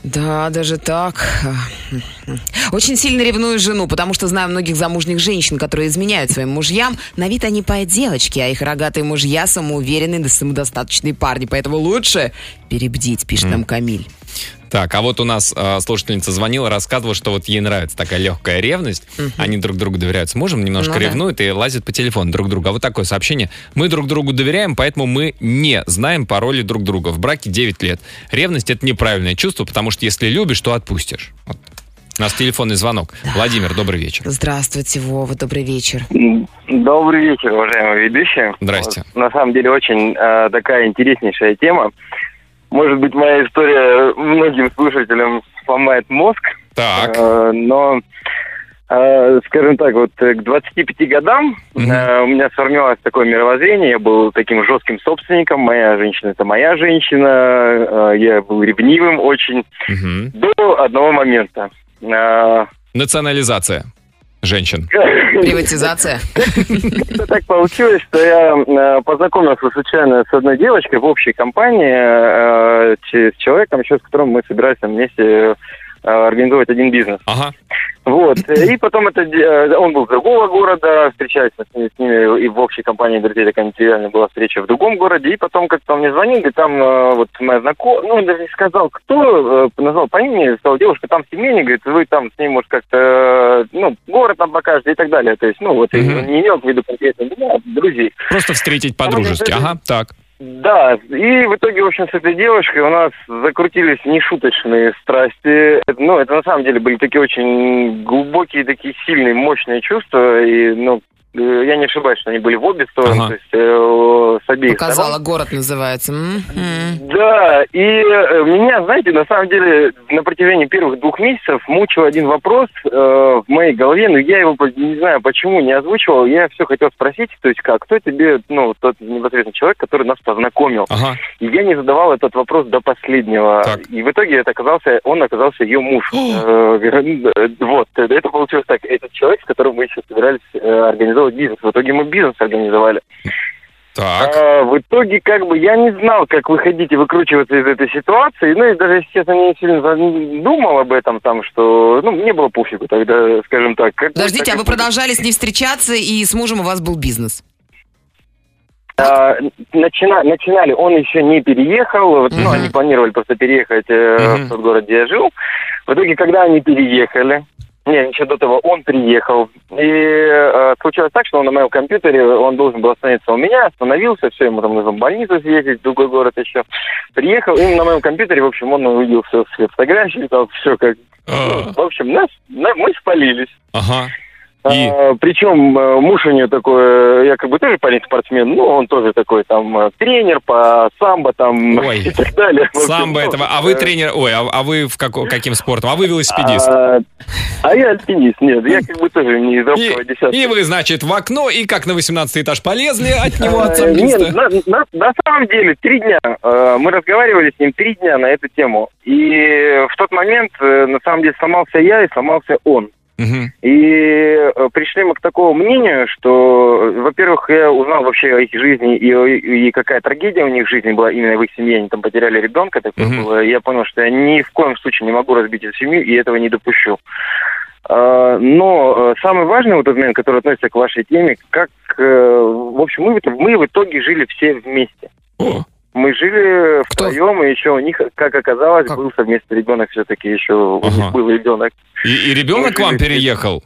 Да, даже так. Очень сильно ревную жену, потому что знаю многих замужних женщин, которые изменяют своим мужьям. На вид они по девочки, а их рогатые мужья самоуверенные да самодостаточные парни. Поэтому лучше перебдить, пишет нам Камиль. Так, а вот у нас э, слушательница звонила, рассказывала, что вот ей нравится такая легкая ревность. Они друг другу доверяют с мужем, немножко Ну да. ревнуют и лазят по телефону друг друга. А вот такое сообщение. Мы друг другу доверяем, поэтому мы не знаем пароли друг друга. В браке 9 лет. Ревность это неправильное чувство, потому что если любишь, то отпустишь. Вот. У нас телефонный звонок. Владимир, добрый вечер. Здравствуйте, Вова, добрый вечер. Добрый вечер, уважаемые ведущие. Здрасте. Вот, На самом деле очень э, такая интереснейшая тема. Может быть, моя история многим слушателям сломает мозг, Так. э, но, э, скажем так, вот э, к 25 годам Мгм. э, у меня сформировалось такое мировоззрение. Я был таким жестким собственником. Моя женщина это моя женщина. э, я был ревнивым очень Мгм. до одного момента. Э, Национализация женщин. Приватизация. Так получилось, что я э, познакомился случайно с одной девочкой в общей компании, э, с человеком, еще с которым мы собирались вместе э, организовать один бизнес. Ага. Вот. И потом это, э, он был с другого города, встречались мы с ними, с ними и в общей компании друзей, такая материальная была встреча в другом городе. И потом как-то он мне звонил, и там э, вот моя знакомая, ну, он даже не сказал, кто, э, назвал по имени, сказал, девушка там в Тюмени, говорит, вы там с ней, может, как-то, э, ну, город там покажете и так далее. То есть, ну, вот, Мгм. не имел в виду конкретно меня, а друзей. Просто встретить по-дружески. Ага, так. Да, и в итоге, в общем, с этой девушкой у нас закрутились нешуточные страсти. Ну, это на самом деле были такие очень глубокие, такие сильные, мощные чувства. И, ну, я не ошибаюсь, что они были в обе стороны, Ага. то есть э, с обеих Показала, сторон. город называется. М, м. Да, и э, меня, знаете, на самом деле на протяжении первых двух месяцев мучил один вопрос э, в моей голове, но я его не знаю почему не озвучивал. Я все хотел спросить, то есть как, кто тебе, ну, тот непосредственно человек, который нас познакомил. Ага. И я не задавал этот вопрос до последнего. Так. И в итоге это оказался, он оказался ее муж. Э, э, (laughs) Вот, это получилось так. Этот человек, с которым мы еще собирались э, организовывать бизнес. В итоге мы бизнес организовали. Так. А, в итоге, как бы, я не знал, как выходить и выкручиваться из этой ситуации. Ну, и даже, если честно, не сильно думал об этом, там, что, ну, мне было пофигу тогда, скажем так. Как- Подождите, а вы как- продолжали с ней встречаться, и с мужем у вас был бизнес? А, начина- начинали, он еще не переехал, вот, ну, Мгм. они планировали просто переехать э, Мгм. в тот город, где я жил. В итоге, когда они переехали, не, еще до того он приехал, и э, случилось так, что он на моем компьютере, он должен был остановиться у меня, остановился, все, ему там нужно в больницу съездить, в другой город еще. Приехал, и на моем компьютере, в общем, он увидел все, все фотографии, там все как... А, В общем, нас, на- мы спалились. Ага. И? А, причем э, муж у нее такой, я как бы тоже парень-спортсмен, ну, он тоже такой там э, тренер по самбо там (laughs) Ой. и так далее. В общем, Самбо ну, этого. А вы э, тренер... Ой, а, а вы в како- каким спортом? А вы велосипедист? А, а я альпинист, нет, я как бы тоже не из робкого десятка. и вы, значит, в окно, и как на 18 этаж полезли от него, от Э, самбиста? Нет, на, на- на самом деле, три дня. э, Мы разговаривали с ним три дня на эту тему. И в тот момент, э, на самом деле, сломался я и сломался он. И э, пришли мы к такому мнению, что, во-первых, я узнал вообще о их жизни и, и какая трагедия у них в жизни была именно в их семье. Они там потеряли ребенка, такое Мгм. было. И я понял, что я ни в коем случае не могу разбить эту семью и этого не допущу. А, Но э, самый важный вот момент, который относится к вашей теме, как, э, в общем, мы, мы в итоге жили все вместе. О, Мы жили Кто? втроем, и еще у них, как оказалось, Как? был совместный ребенок все-таки еще, у Ага. них был ребенок. И, и ребенок к вам переехал?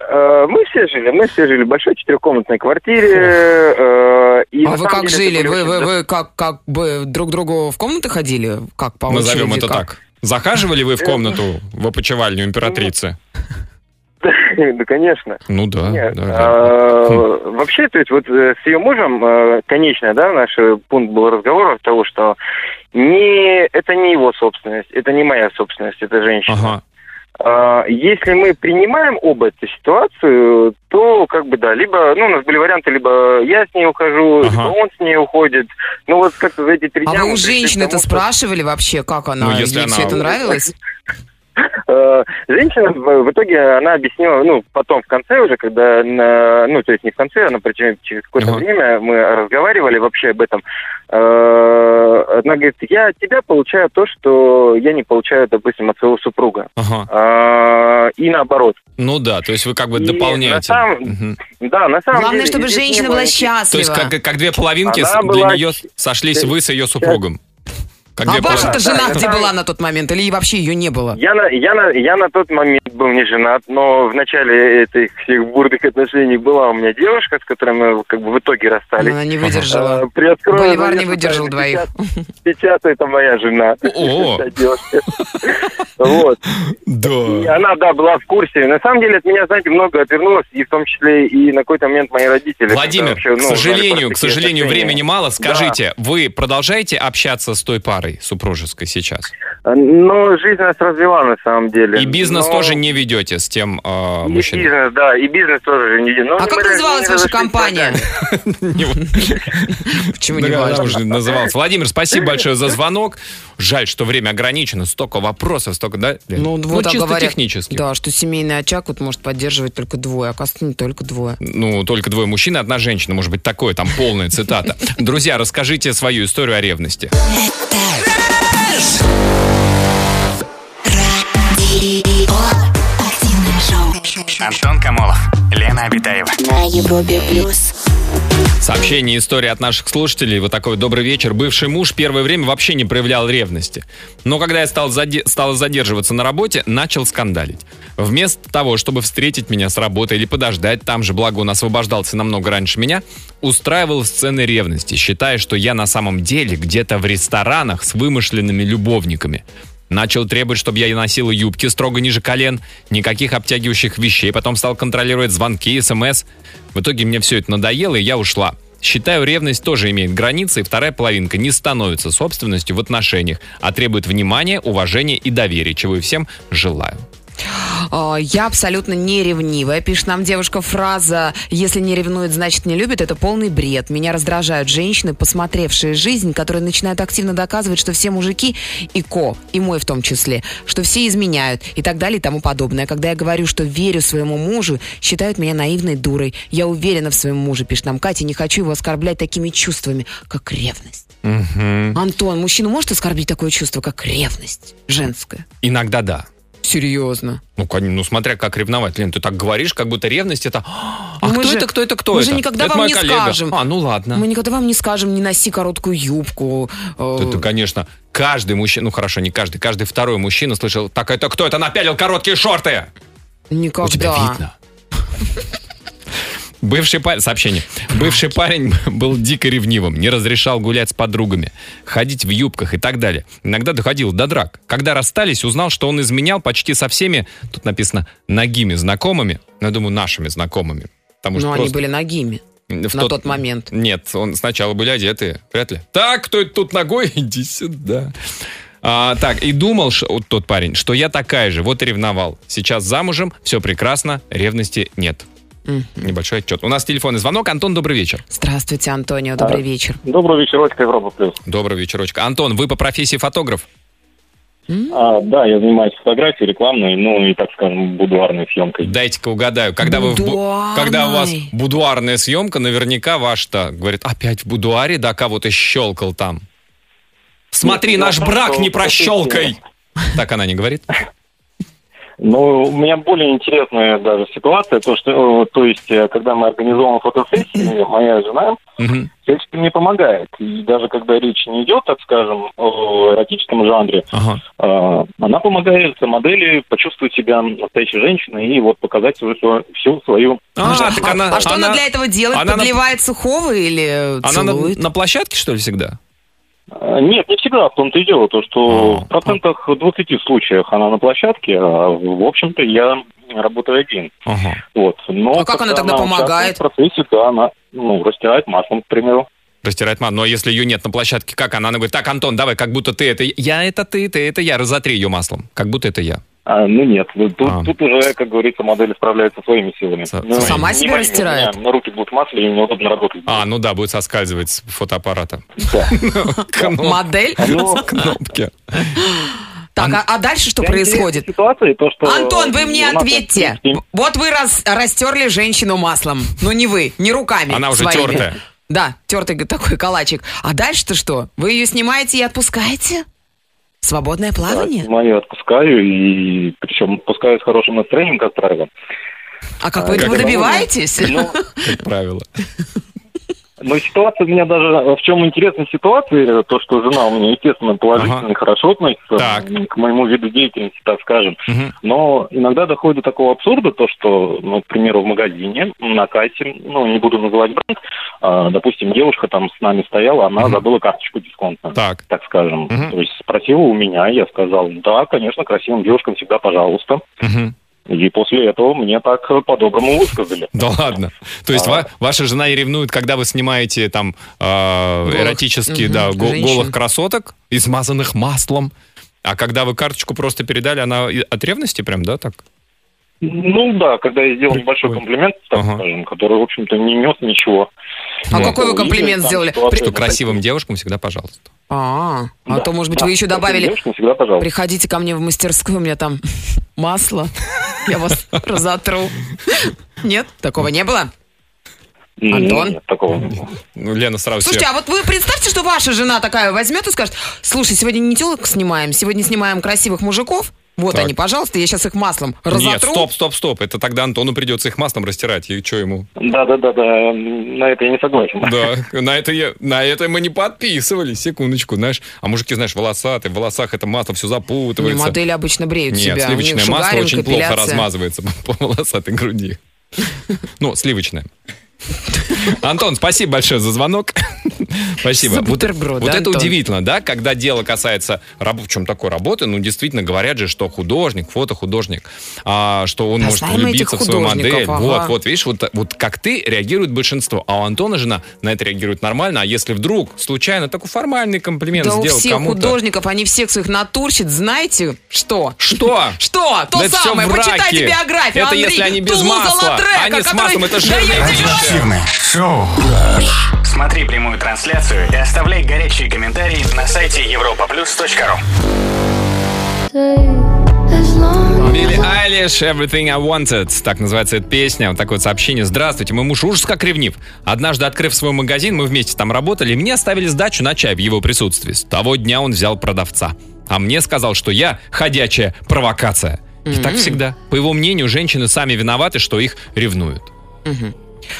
Э, Мы все жили, мы все жили в большой четырехкомнатной квартире. э, и А вы как деле жили? Вы, вы, вы как, как бы друг другу в комнаты ходили? Как по Назовем очереди, это как? так. Захаживали вы в комнату в опочивальню императрицы? Да, конечно. Ну да, Нет, да, да. а, Вообще, то есть вот э, с ее мужем, э, конечно, да, наш э, пункт был разговора того, что не, это не его собственность, это не моя собственность, это женщина. Ага. А, Если мы принимаем оба эту ситуацию, то как бы да, либо, ну, у нас были варианты, либо я с ней ухожу, Ага. либо он с ней уходит. Ну вот как-то за эти три А дня... вы мы у женщины-то что- спрашивали вообще, как она? Ну, если Ей она- все это нравилось? Э, Женщина в итоге она объяснила, ну, потом в конце уже, когда, ну, то есть не в конце, а на протяжении через какое-то Ага. время мы разговаривали вообще об этом. Э, Она говорит, я от тебя получаю то, что я не получаю, допустим, от своего супруга. А, И наоборот. Ну да, то есть вы как бы И дополняете. на самом- Мгм. Да, на самом Главное, деле... чтобы женщина была никаких- То есть счастлива. как, как две половинки Она для была нее сошлись вы с ее супругом. Как А ваша-то жена да, где была на тот момент? Или вообще ее не было? Я на, я, на, я на тот момент был не женат, но в начале этих всех бурных отношений была у меня девушка, с которой мы как бы в итоге расстались. Она не выдержала. А, приоткрою Боливар не выдержал двоих. Сейчас, сейчас это моя жена. О. (laughs) Вот. И Да. она, да, была в курсе. На самом деле от меня, знаете, много отвернулось, и в том числе и на какой-то момент мои родители. Владимир, вообще, к ну, узнали сожалению, к сожалению, времени мало. Скажите, вы продолжаете общаться с той парой супружеской сейчас? Ну, жизнь нас развела на самом деле. И бизнес Но- тоже не ведете с тем э, И мужчиной? бизнес, да, и бизнес тоже не Ну, А как называлась ваша компания? (laughs) Почему не важно? называлась. Владимир, спасибо большое за звонок. Жаль, что время ограничено. Столько вопросов, столько, да? Ну, вот так чисто говорят. технически. Да, что семейный очаг вот может поддерживать только двое. Оказывается, не только двое. Ну, только двое мужчин и одна женщина. Может быть, такое, там полная цитата. (laughs) Друзья, расскажите свою историю о ревности. Антон Камолов, Лена Обитаева. На Европе плюс. Сообщение истории от наших слушателей. Вот такой добрый вечер. Бывший муж первое время вообще не проявлял ревности. Но когда я стал, заде- стал задерживаться на работе, начал скандалить. Вместо того, чтобы встретить меня с работы или подождать, там же, благо он освобождался намного раньше меня, устраивал сцены ревности, считая, что я на самом деле где-то в ресторанах с вымышленными любовниками. Начал требовать, чтобы я носила юбки строго ниже колен, никаких обтягивающих вещей. Потом стал контролировать звонки, смс. В итоге мне все это надоело, и я ушла. Считаю, ревность тоже имеет границы, и вторая половинка не становится собственностью в отношениях, а требует внимания, уважения и доверия, чего и всем желаю. А, Я абсолютно не ревнивая. Пишет нам девушка фраза «Если не ревнует, значит не любит» — это полный бред. Меня раздражают женщины, посмотревшие жизнь, которые начинают активно доказывать, что все мужики и ко, и мой в том числе, что все изменяют и так далее и тому подобное. Когда я говорю, что верю своему мужу, считают меня наивной дурой. Я уверена в своем муже, пишет нам Катя, не хочу его оскорблять такими чувствами, как ревность. Антон, мужчину может оскорбить такое чувство, как ревность женская? Иногда да. Серьезно. Ну, ну, смотря как ревновать. Лен, ты так говоришь, как будто ревность это... А Ну, мы кто же- это, кто это, кто мы это? же никогда это вам не коллега. скажем. А, ну ладно. Мы никогда вам не скажем, не носи короткую юбку. Это, конечно, каждый мужчина, ну хорошо, не каждый, каждый второй мужчина слышал, так это кто это напялил короткие шорты? Никогда. У тебя видно. Бывший парень, сообщение. Бывший парень (laughs) был дико ревнивым, не разрешал гулять с подругами, ходить в юбках и так далее. Иногда доходил до драк. Когда расстались, узнал, что он изменял почти со всеми, тут написано, ногими знакомыми, ну, я думаю, нашими знакомыми. Потому что Но они просто были ногими в на тот момент. Нет, он сначала были одеты, вряд ли. Так, кто это тут ногой? (laughs) Иди сюда. А, так, и думал ш- вот тот парень, что я такая же, вот и ревновал. Сейчас замужем, все прекрасно, ревности нет. Небольшой отчет. У нас телефонный звонок. Антон, добрый вечер. Здравствуйте, Антонио, добрый вечер. Добрый вечерочек, Европа Плюс. Добрый вечерочка. Антон, вы по профессии фотограф? А, да, я занимаюсь фотографией рекламной, ну и, так скажем, будуарной съемкой. Дайте-ка угадаю. Когда, вы в бу- Будуарной. когда у вас будуарная съемка, наверняка ваш-то, говорит, опять в будуаре, да, кого-то щелкал там. Смотри, Нет, наш брак не прощелкай. Так она не говорит? (laughs) Ну, у меня более интересная даже ситуация, то, что, э, то есть, э, когда мы организовываем фотосессии, (clears throat) моя жена Мгм. всячески мне помогает. И даже когда речь не идет, так скажем, о эротическом жанре, Ага. э, она помогает модели почувствовать себя настоящей женщиной и вот показать свою, всю свою... А, а, так она, а что она, для этого делает? она на- Подливает сухого или Она на, целует? на площадке, что ли, всегда? Э, Нет, не всегда, в том-то и дело, то, что А. в процентах 20 случаях она на площадке, а в общем-то я работаю один. Ага. Вот. Но А как она тогда помогает? участвует В процессе, да, она ну, растирает маслом, к примеру. Растирает мат. Но если ее нет на площадке, как она? Она говорит, так, Антон, давай, как будто ты это... Я это ты, ты это я. Разотри ее маслом. Как будто это я. А, ну нет, тут, А. тут уже, как говорится, модель справляется своими силами. Со- Ну, Сама не себя растирает? меня На руки будут в масле, и неудобно работать. А, ну да, будет соскальзывать с фотоаппарата. (laughs) Кноп- Модель? (laughs) Ну, (laughs) Кнопки. Так, а, а дальше что происходит? то, что Антон, вы мне ответьте. Вот вы раз, растерли женщину маслом. Ну не вы, не руками. Она уже своими. тертая. Да, тертый такой калачик. А дальше-то что? Вы ее снимаете и отпускаете? Свободное да, плавание? снимаю, отпускаю, и причем отпускаю с хорошим настроением, как правило. А как вы как этого это добиваетесь? Ну, Как правило. Но ситуация у меня даже... В чем интересная ситуация, то, что жена у меня, естественно, положительно Ага. хорошо относится Так. к моему виду деятельности, так скажем. Мгм. Но иногда доходит до такого абсурда, то, что, ну, к примеру, в магазине, на кассе, ну, не буду называть бренд, а, допустим, девушка там с нами стояла, она Мгм. забыла карточку дисконтную. Так. так скажем. Мгм. То есть спросила у меня, я сказал, да, конечно, красивым девушкам всегда пожалуйста. Мгм. И после этого мне так э, по-доброму высказали. Да ладно. То есть А. ва- ваша жена и ревнует, когда вы снимаете там э, Голых. эротические, да, Женщин. голых красоток, измазанных маслом. А когда вы карточку просто передали, она от ревности прям, да, так? Ну да, когда я сделал небольшой комплимент, так Ага. скажем, который, в общем-то, не нес ничего. А Ну, какой вы комплимент там сделали? Что красивым девушкам всегда пожалуйста. А, а Да, то, может быть, да, вы еще добавили... девушкам всегда пожалуйста. Приходите ко мне в мастерскую, у меня там (laughs) масло. Я вас разотру. Нет? Такого не было? Антон? Нет, такого не было. Ну, Лена сразу Слушайте, а вот вы представьте, что ваша жена такая возьмет и скажет, слушай, сегодня не телок снимаем, сегодня снимаем красивых мужиков. Вот Так. они, пожалуйста, я сейчас их маслом разотру. Нет, стоп, стоп, стоп. Это тогда Антону придется их маслом растирать. И что ему? Да-да-да-да, на это я не согласен. Да, на это, я, на это мы не подписывались. Секундочку, знаешь. А мужики, знаешь, волосатые, в волосах это масло все Не, запутывается. модели обычно бреют Нет, себя. Них сливочное масло очень плохо эпиляция. размазывается по, по волосатой груди. Ну, сливочное. (laughs) Антон, спасибо большое за звонок. Спасибо. Вот- бутерброд, Вот, это Антон? удивительно, да, когда дело касается раб- в чем такой работы, ну, действительно, говорят же, что художник, фотохудожник, а, что он Да может влюбиться в свою модель. художников, Вот, ага. вот, видишь, вот, вот как ты реагирует большинство, а у Антона жена на это реагирует нормально, а если вдруг случайно такой формальный комплимент Да у сделал всех кому-то... художников, они всех своих натурщиц, знаете, что? Что? (laughs) Что? То это самое, почитайте биографию Это если они без масла. Они с маслом, это (laughs) жирные шоу. Смотри прямую трансляцию и оставляй горячие комментарии на сайте europaplus.ru Билли Айлиш, Everything I Wanted. Так называется эта песня. Вот такое вот сообщение. Здравствуйте, мой муж ужас как ревнив. Однажды, открыв свой магазин, мы вместе там работали, мне оставили сдачу на чай в его присутствии. С того дня он взял продавца. А мне сказал, что я ходячая провокация. И так всегда. По его мнению, женщины сами виноваты, что их ревнуют.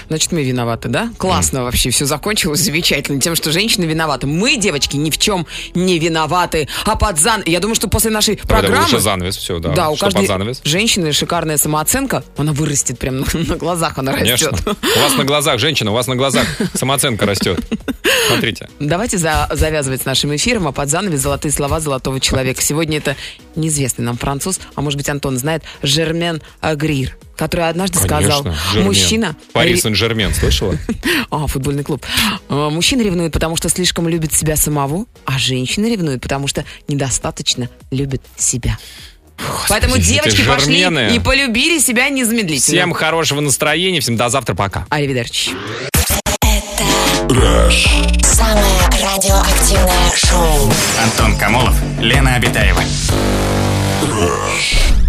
Значит, мы виноваты, да? Классно вообще, все закончилось замечательно тем, что женщины виноваты. Мы, девочки, ни в чем не виноваты. А под зан... Я думаю, что после нашей Тогда программы... лучше занавес, все, да. Да, у Что каждой занавес? женщины шикарная самооценка. Она вырастет прям на, на глазах, она Конечно. растет. У вас на глазах, женщина, у вас на глазах самооценка растет. Смотрите. Давайте за- завязывать с нашим эфиром, а под занавес золотые слова золотого человека. Сегодня это неизвестный нам француз, а может быть Антон знает, Жермен Агрир, который однажды сказал, Конечно, Жермен. мужчина... Пари Сен-Жермен, слышала? (laughs) А, футбольный клуб. А, Мужчина ревнует, потому что слишком любит себя самого, а женщина ревнует, потому что недостаточно любит себя. Поэтому эти девочки пошли жермены. и полюбили себя незамедлительно. Всем хорошего настроения, всем до завтра, пока. Аривидерчи. Самое радиоактивное шоу. Антон Камолов, Лена Обитаева. Rush.